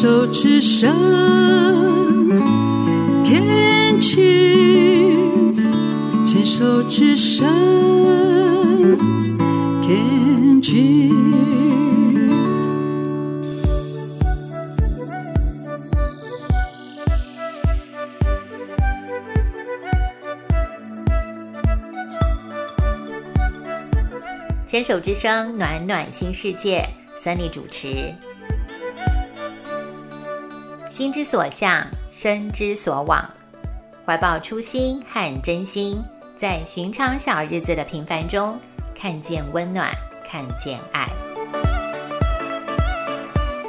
手之声，Can cheers，牵手之声，Can cheers。牵手之声，暖暖新世界，Sunny 主持。心之所向，身之所往，怀抱初心和真心，在寻常小日子的平凡中，看见温暖，看见爱。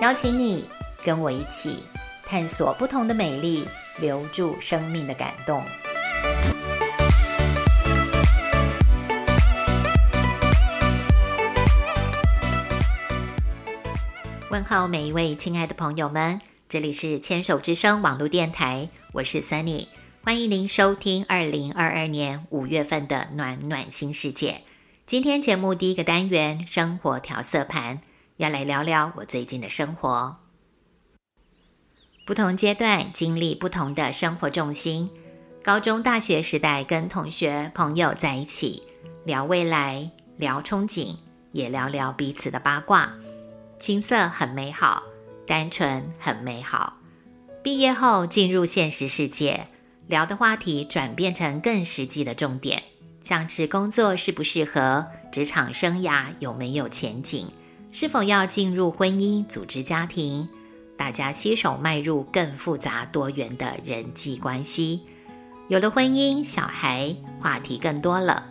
邀请你跟我一起探索不同的美丽，留住生命的感动。问候每一位亲爱的朋友们，这里是牵手之声网络电台，我是 Sunny，欢迎您收听二零二二年五月份的暖暖新世界。今天节目第一个单元生活调色盘，要来聊聊我最近的生活。不同阶段经历不同的生活重心，高中、大学时代跟同学朋友在一起聊未来，聊憧憬，也聊聊彼此的八卦。青涩很美好，单纯很美好。毕业后进入现实世界，聊的话题转变成更实际的重点，像是工作适不适合，职场生涯有没有前景，是否要进入婚姻组织家庭，大家携手迈入更复杂多元的人际关系。有了婚姻、小孩，话题更多了，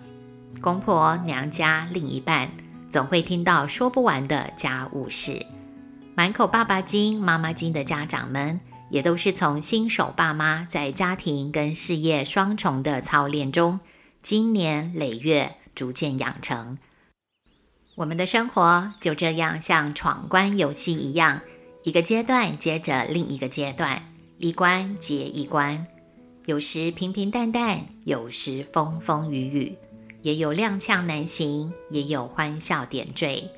公婆、娘家、另一半。总会听到说不完的家务事，满口爸爸经、妈妈经的家长们，也都是从新手爸妈在家庭跟事业双重的操练中，经年累月逐渐养成。我们的生活就这样像闯关游戏一样，一个阶段接着另一个阶段，一关接一关，有时平平淡淡，有时风风雨雨。也有踉跄难行，也有欢笑点缀，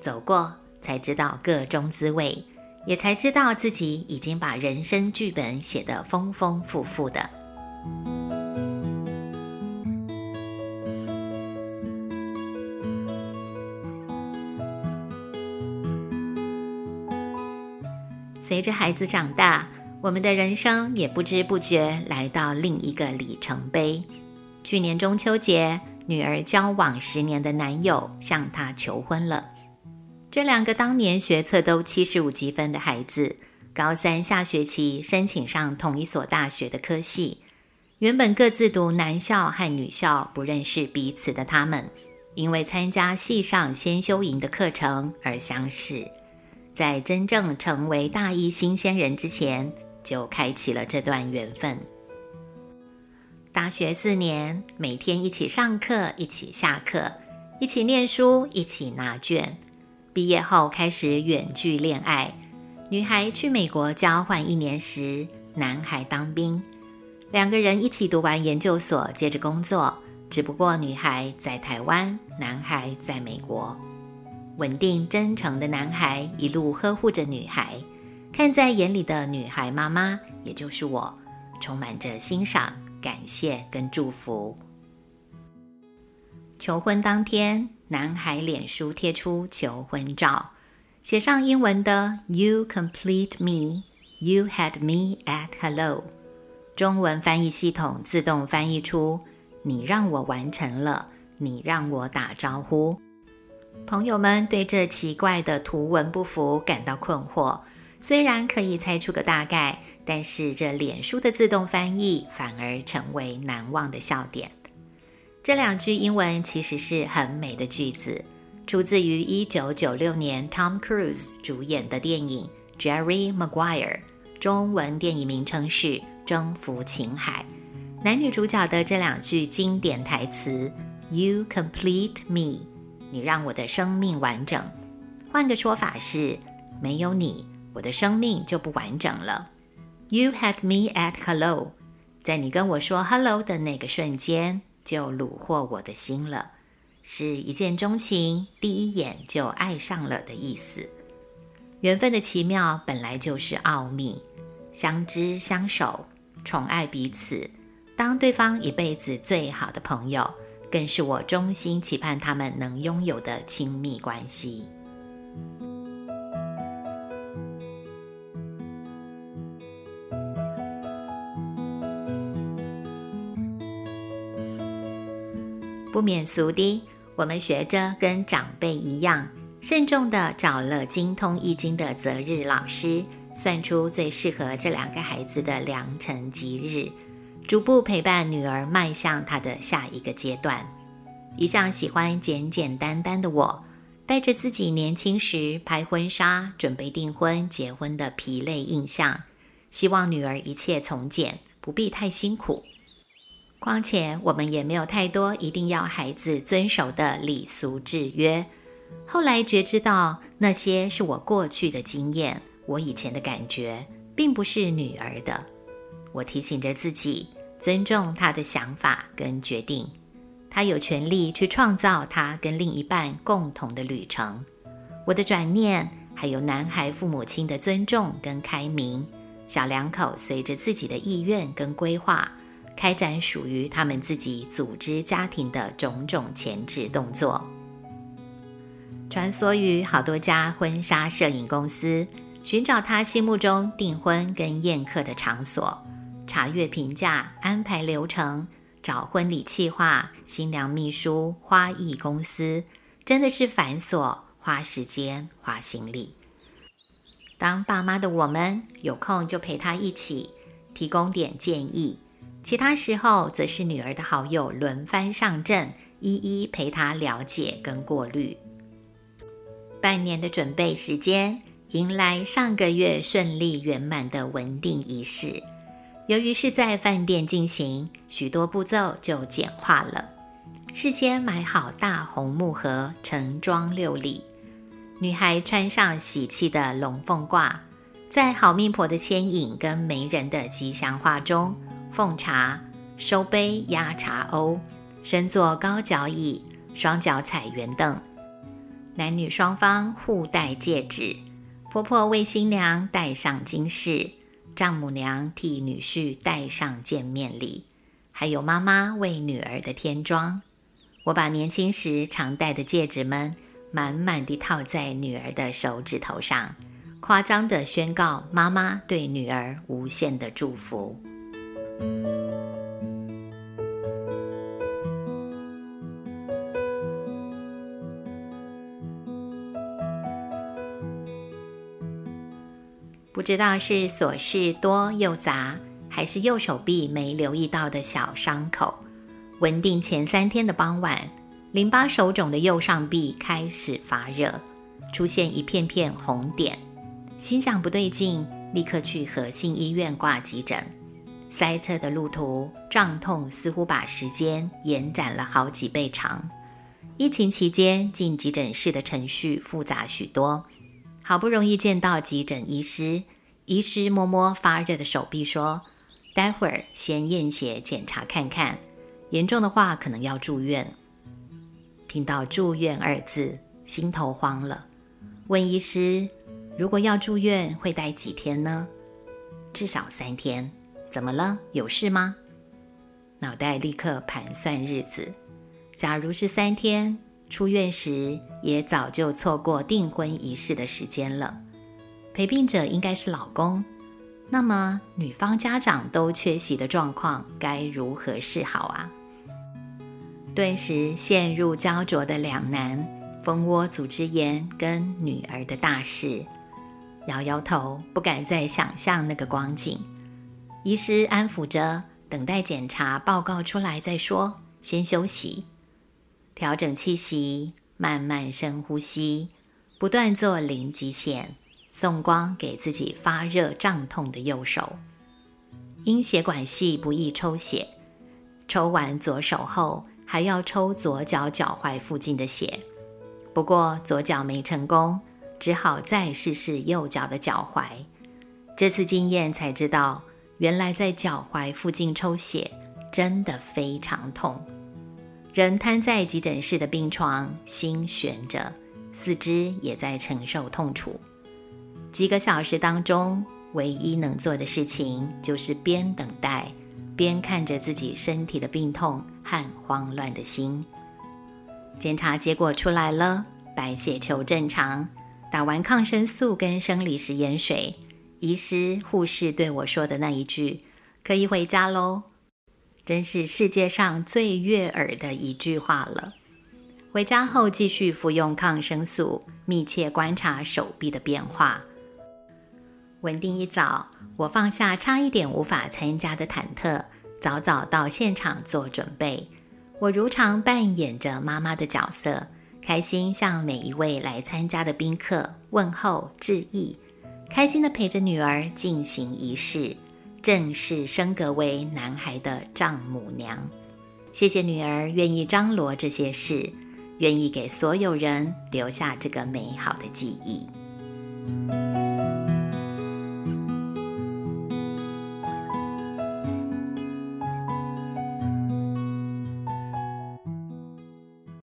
走过才知道各中滋味，也才知道自己已经把人生剧本写得丰丰富富的。随着孩子长大，我们的人生也不知不觉来到另一个里程碑。去年中秋节。女儿交往十年的男友向她求婚了。这两个当年学测都七十五积分的孩子，高三下学期申请上同一所大学的科系。原本各自读男校和女校，不认识彼此的他们，因为参加系上先修营的课程而相识。在真正成为大一新鲜人之前，就开启了这段缘分。大学四年，每天一起上课，一起下课，一起念书，一起拿卷。毕业后开始远距恋爱，女孩去美国交换一年时，男孩当兵。两个人一起读完研究所，接着工作。只不过女孩在台湾，男孩在美国。稳定真诚的男孩一路呵护着女孩，看在眼里的女孩妈妈，也就是我，充满着欣赏。感谢跟祝福。求婚当天，男孩脸书贴出求婚照，写上英文的 “You complete me, you had me at hello”。中文翻译系统自动翻译出“你让我完成了，你让我打招呼”。朋友们对这奇怪的图文不符感到困惑，虽然可以猜出个大概。但是这脸书的自动翻译反而成为难忘的笑点。这两句英文其实是很美的句子，出自于1996年 Tom Cruise 主演的电影《Jerry Maguire》，中文电影名称是《征服情海》。男女主角的这两句经典台词：“You complete me，你让我的生命完整。”换个说法是：没有你，我的生命就不完整了。You had me at hello，在你跟我说 hello 的那个瞬间，就虏获我的心了，是一见钟情，第一眼就爱上了的意思。缘分的奇妙本来就是奥秘，相知相守，宠爱彼此，当对方一辈子最好的朋友，更是我衷心期盼他们能拥有的亲密关系。不免俗的，我们学着跟长辈一样，慎重的找了精通易经的择日老师，算出最适合这两个孩子的良辰吉日，逐步陪伴女儿迈向她的下一个阶段。一向喜欢简简单单的我，带着自己年轻时拍婚纱、准备订婚、结婚的疲累印象，希望女儿一切从简，不必太辛苦。况且我们也没有太多一定要孩子遵守的礼俗制约。后来觉知到那些是我过去的经验，我以前的感觉，并不是女儿的。我提醒着自己，尊重她的想法跟决定，她有权利去创造她跟另一半共同的旅程。我的转念，还有男孩父母亲的尊重跟开明，小两口随着自己的意愿跟规划。开展属于他们自己组织家庭的种种前置动作，穿梭于好多家婚纱摄影公司，寻找他心目中订婚跟宴客的场所，查阅评价，安排流程，找婚礼计划、新娘秘书、花艺公司，真的是繁琐，花时间，花心力。当爸妈的我们有空就陪他一起，提供点建议。其他时候，则是女儿的好友轮番上阵，一一陪她了解跟过滤。半年的准备时间，迎来上个月顺利圆满的文定仪式。由于是在饭店进行，许多步骤就简化了。事先买好大红木盒，盛装六礼。女孩穿上喜气的龙凤褂，在好命婆的牵引跟媒人的吉祥话中。奉茶、收杯、压茶瓯，身坐高脚椅，双脚踩圆凳。男女双方互戴戒指，婆婆为新娘戴上金饰，丈母娘替女婿戴上见面礼，还有妈妈为女儿的添妆。我把年轻时常戴的戒指们满满地套在女儿的手指头上，夸张地宣告妈妈对女儿无限的祝福。不知道是琐事多又杂，还是右手臂没留意到的小伤口。稳定前三天的傍晚，淋巴手肿的右上臂开始发热，出现一片片红点。心想不对劲，立刻去和信医院挂急诊。塞车的路途，胀痛似乎把时间延展了好几倍长。疫情期间进急诊室的程序复杂许多，好不容易见到急诊医师，医师摸摸发热的手臂说：“待会儿先验血检查看看，严重的话可能要住院。”听到“住院”二字，心头慌了，问医师：“如果要住院，会待几天呢？”至少三天。怎么了？有事吗？脑袋立刻盘算日子。假如是三天，出院时也早就错过订婚仪式的时间了。陪病者应该是老公，那么女方家长都缺席的状况，该如何是好啊？顿时陷入焦灼的两难，蜂窝组织炎跟女儿的大事，摇摇头，不敢再想象那个光景。医师安抚着，等待检查报告出来再说。先休息，调整气息，慢慢深呼吸，不断做零极限，送光给自己发热胀痛的右手。因血管细不易抽血，抽完左手后还要抽左脚脚踝附近的血。不过左脚没成功，只好再试试右脚的脚踝。这次经验才知道。原来在脚踝附近抽血真的非常痛，人瘫在急诊室的病床，心悬着，四肢也在承受痛楚。几个小时当中，唯一能做的事情就是边等待，边看着自己身体的病痛和慌乱的心。检查结果出来了，白血球正常。打完抗生素跟生理食盐水，医师、护士对我说的那一句“可以回家喽”，真是世界上最悦耳的一句话了。回家后继续服用抗生素，密切观察手臂的变化。稳定一早，我放下差一点无法参加的忐忑，早早到现场做准备。我如常扮演着妈妈的角色。开心向每一位来参加的宾客问候致意，开心的陪着女儿进行仪式，正式升格为男孩的丈母娘。谢谢女儿愿意张罗这些事，愿意给所有人留下这个美好的记忆。